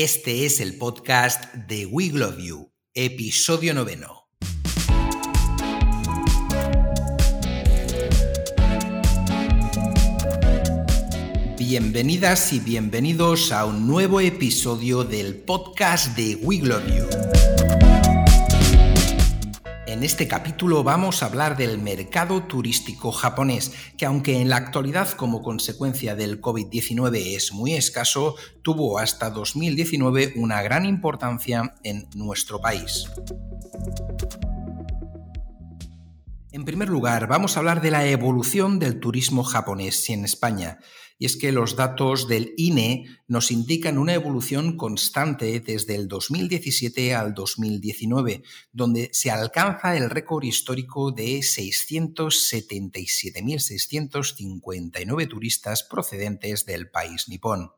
Este es el podcast de We Love You, episodio noveno. Bienvenidas y bienvenidos a un nuevo episodio del podcast de We Love You. En este capítulo vamos a hablar del mercado turístico japonés, que aunque en la actualidad como consecuencia del COVID-19 es muy escaso, tuvo hasta 2019 una gran importancia en nuestro país. En primer lugar, vamos a hablar de la evolución del turismo japonés en España y es que los datos del INE nos indican una evolución constante desde el 2017 al 2019, donde se alcanza el récord histórico de 677.659 turistas procedentes del país nipón.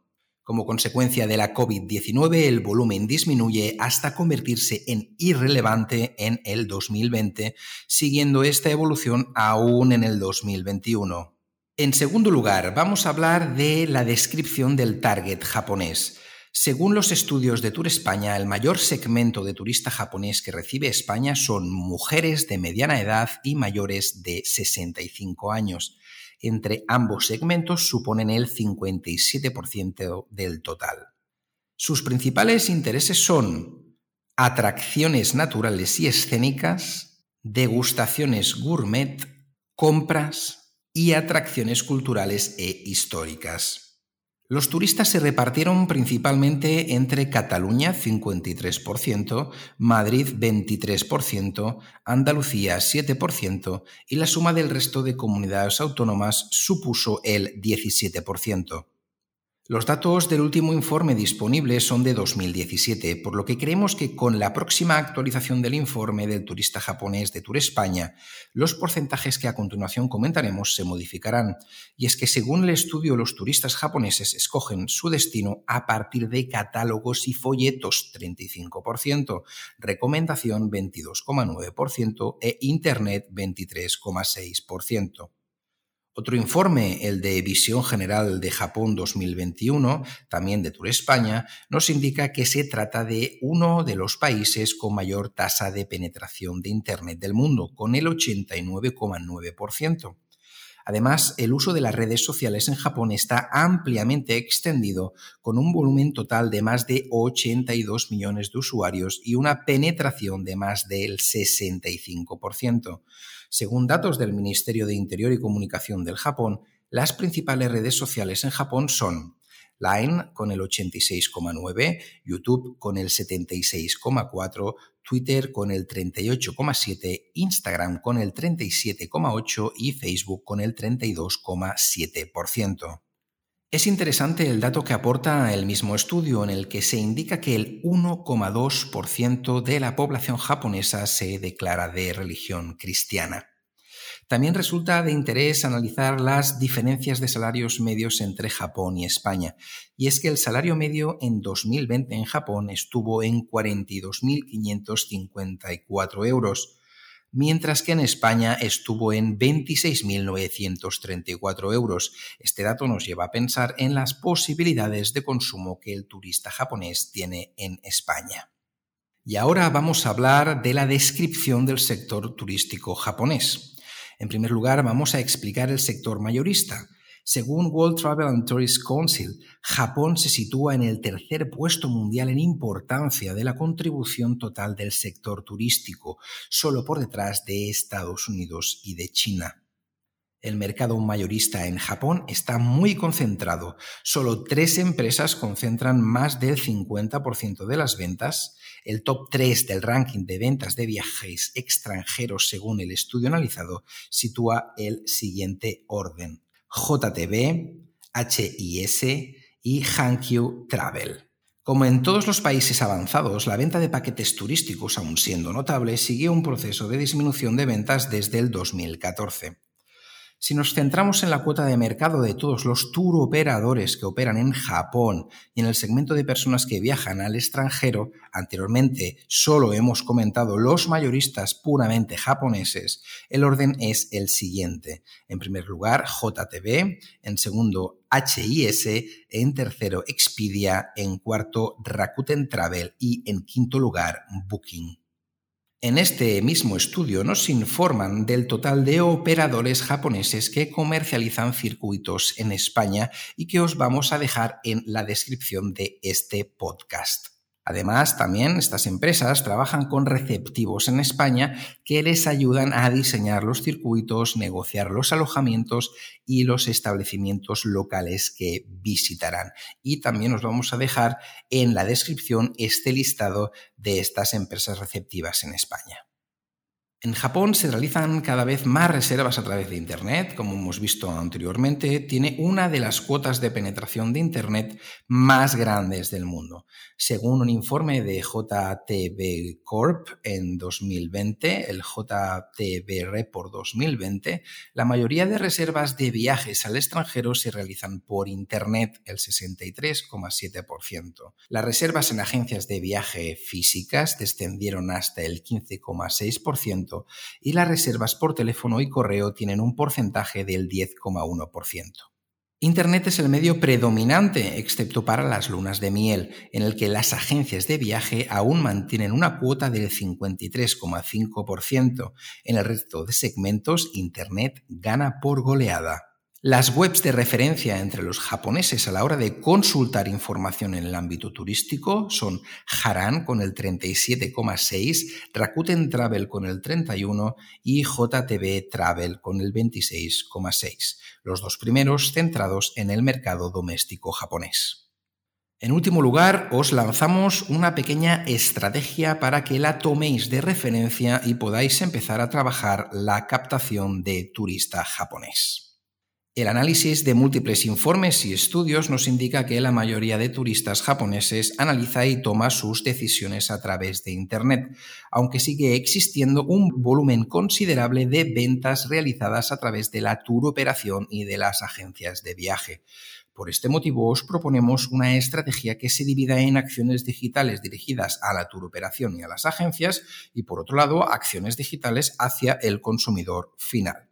Como consecuencia de la COVID-19, el volumen disminuye hasta convertirse en irrelevante en el 2020, siguiendo esta evolución aún en el 2021. En segundo lugar, vamos a hablar de la descripción del target japonés. Según los estudios de Tour España, el mayor segmento de turista japonés que recibe España son mujeres de mediana edad y mayores de 65 años. Entre ambos segmentos suponen el 57% del total. Sus principales intereses son atracciones naturales y escénicas, degustaciones gourmet, compras, y atracciones culturales e históricas. Los turistas se repartieron principalmente entre Cataluña 53%, Madrid 23%, Andalucía 7% y la suma del resto de comunidades autónomas supuso el 17%. Los datos del último informe disponible son de 2017, por lo que creemos que con la próxima actualización del informe del turista japonés de Tour España, los porcentajes que a continuación comentaremos se modificarán. Y es que según el estudio, los turistas japoneses escogen su destino a partir de catálogos y folletos 35%, recomendación 22,9% e Internet 23,6%. Otro informe, el de Visión General de Japón 2021, también de Tour España, nos indica que se trata de uno de los países con mayor tasa de penetración de Internet del mundo, con el 89,9%. Además, el uso de las redes sociales en Japón está ampliamente extendido, con un volumen total de más de 82 millones de usuarios y una penetración de más del 65%. Según datos del Ministerio de Interior y Comunicación del Japón, las principales redes sociales en Japón son Line con el 86,9, YouTube con el 76,4, Twitter con el 38,7, Instagram con el 37,8 y Facebook con el 32,7%. Es interesante el dato que aporta el mismo estudio en el que se indica que el 1,2% de la población japonesa se declara de religión cristiana. También resulta de interés analizar las diferencias de salarios medios entre Japón y España, y es que el salario medio en 2020 en Japón estuvo en 42.554 euros, mientras que en España estuvo en 26.934 euros. Este dato nos lleva a pensar en las posibilidades de consumo que el turista japonés tiene en España. Y ahora vamos a hablar de la descripción del sector turístico japonés. En primer lugar, vamos a explicar el sector mayorista. Según World Travel and Tourist Council, Japón se sitúa en el tercer puesto mundial en importancia de la contribución total del sector turístico, solo por detrás de Estados Unidos y de China. El mercado mayorista en Japón está muy concentrado. Solo tres empresas concentran más del 50% de las ventas. El top 3 del ranking de ventas de viajes extranjeros según el estudio analizado sitúa el siguiente orden. JTB, HIS y Hankyu Travel. Como en todos los países avanzados, la venta de paquetes turísticos, aun siendo notable, siguió un proceso de disminución de ventas desde el 2014. Si nos centramos en la cuota de mercado de todos los tour operadores que operan en Japón y en el segmento de personas que viajan al extranjero, anteriormente solo hemos comentado los mayoristas puramente japoneses, el orden es el siguiente. En primer lugar, JTB, en segundo, HIS, en tercero, Expedia, en cuarto, Rakuten Travel y en quinto lugar, Booking. En este mismo estudio nos informan del total de operadores japoneses que comercializan circuitos en España y que os vamos a dejar en la descripción de este podcast. Además, también estas empresas trabajan con receptivos en España que les ayudan a diseñar los circuitos, negociar los alojamientos y los establecimientos locales que visitarán. Y también os vamos a dejar en la descripción este listado de estas empresas receptivas en España. En Japón se realizan cada vez más reservas a través de Internet, como hemos visto anteriormente, tiene una de las cuotas de penetración de Internet más grandes del mundo. Según un informe de JTB Corp en 2020, el JTB Report 2020, la mayoría de reservas de viajes al extranjero se realizan por Internet, el 63,7%. Las reservas en agencias de viaje físicas descendieron hasta el 15,6%, y las reservas por teléfono y correo tienen un porcentaje del 10,1%. Internet es el medio predominante, excepto para las lunas de miel, en el que las agencias de viaje aún mantienen una cuota del 53,5%. En el resto de segmentos, Internet gana por goleada. Las webs de referencia entre los japoneses a la hora de consultar información en el ámbito turístico son Haran con el 37,6, Rakuten Travel con el 31 y JTB Travel con el 26,6, los dos primeros centrados en el mercado doméstico japonés. En último lugar, os lanzamos una pequeña estrategia para que la toméis de referencia y podáis empezar a trabajar la captación de turista japonés. El análisis de múltiples informes y estudios nos indica que la mayoría de turistas japoneses analiza y toma sus decisiones a través de Internet, aunque sigue existiendo un volumen considerable de ventas realizadas a través de la tour operación y de las agencias de viaje. Por este motivo os proponemos una estrategia que se divida en acciones digitales dirigidas a la tour operación y a las agencias y por otro lado acciones digitales hacia el consumidor final.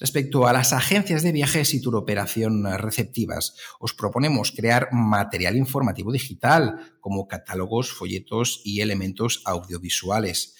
Respecto a las agencias de viajes y operación receptivas, os proponemos crear material informativo digital como catálogos, folletos y elementos audiovisuales.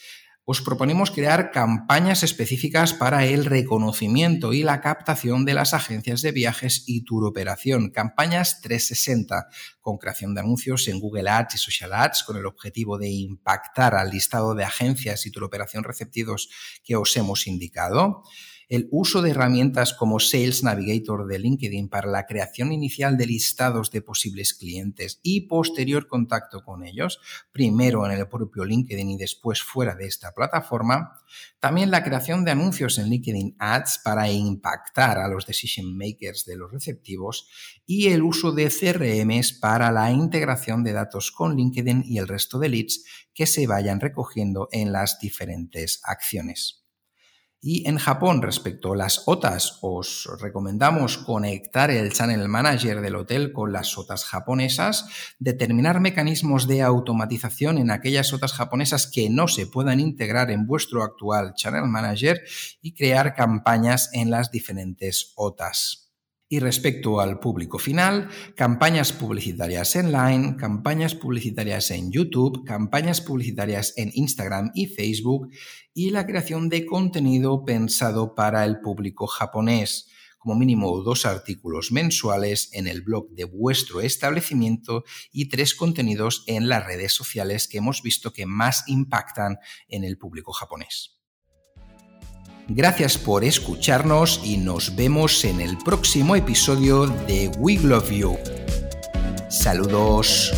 Os proponemos crear campañas específicas para el reconocimiento y la captación de las agencias de viajes y operación, campañas 360, con creación de anuncios en Google Ads y Social Ads con el objetivo de impactar al listado de agencias y operación receptivos que os hemos indicado el uso de herramientas como Sales Navigator de LinkedIn para la creación inicial de listados de posibles clientes y posterior contacto con ellos, primero en el propio LinkedIn y después fuera de esta plataforma. También la creación de anuncios en LinkedIn Ads para impactar a los decision makers de los receptivos y el uso de CRMs para la integración de datos con LinkedIn y el resto de leads que se vayan recogiendo en las diferentes acciones. Y en Japón, respecto a las OTAs, os recomendamos conectar el Channel Manager del hotel con las OTAs japonesas, determinar mecanismos de automatización en aquellas OTAs japonesas que no se puedan integrar en vuestro actual Channel Manager y crear campañas en las diferentes OTAs. Y respecto al público final, campañas publicitarias en Line, campañas publicitarias en YouTube, campañas publicitarias en Instagram y Facebook y la creación de contenido pensado para el público japonés como mínimo dos artículos mensuales en el blog de vuestro establecimiento y tres contenidos en las redes sociales que hemos visto que más impactan en el público japonés. Gracias por escucharnos y nos vemos en el próximo episodio de We Love You. Saludos.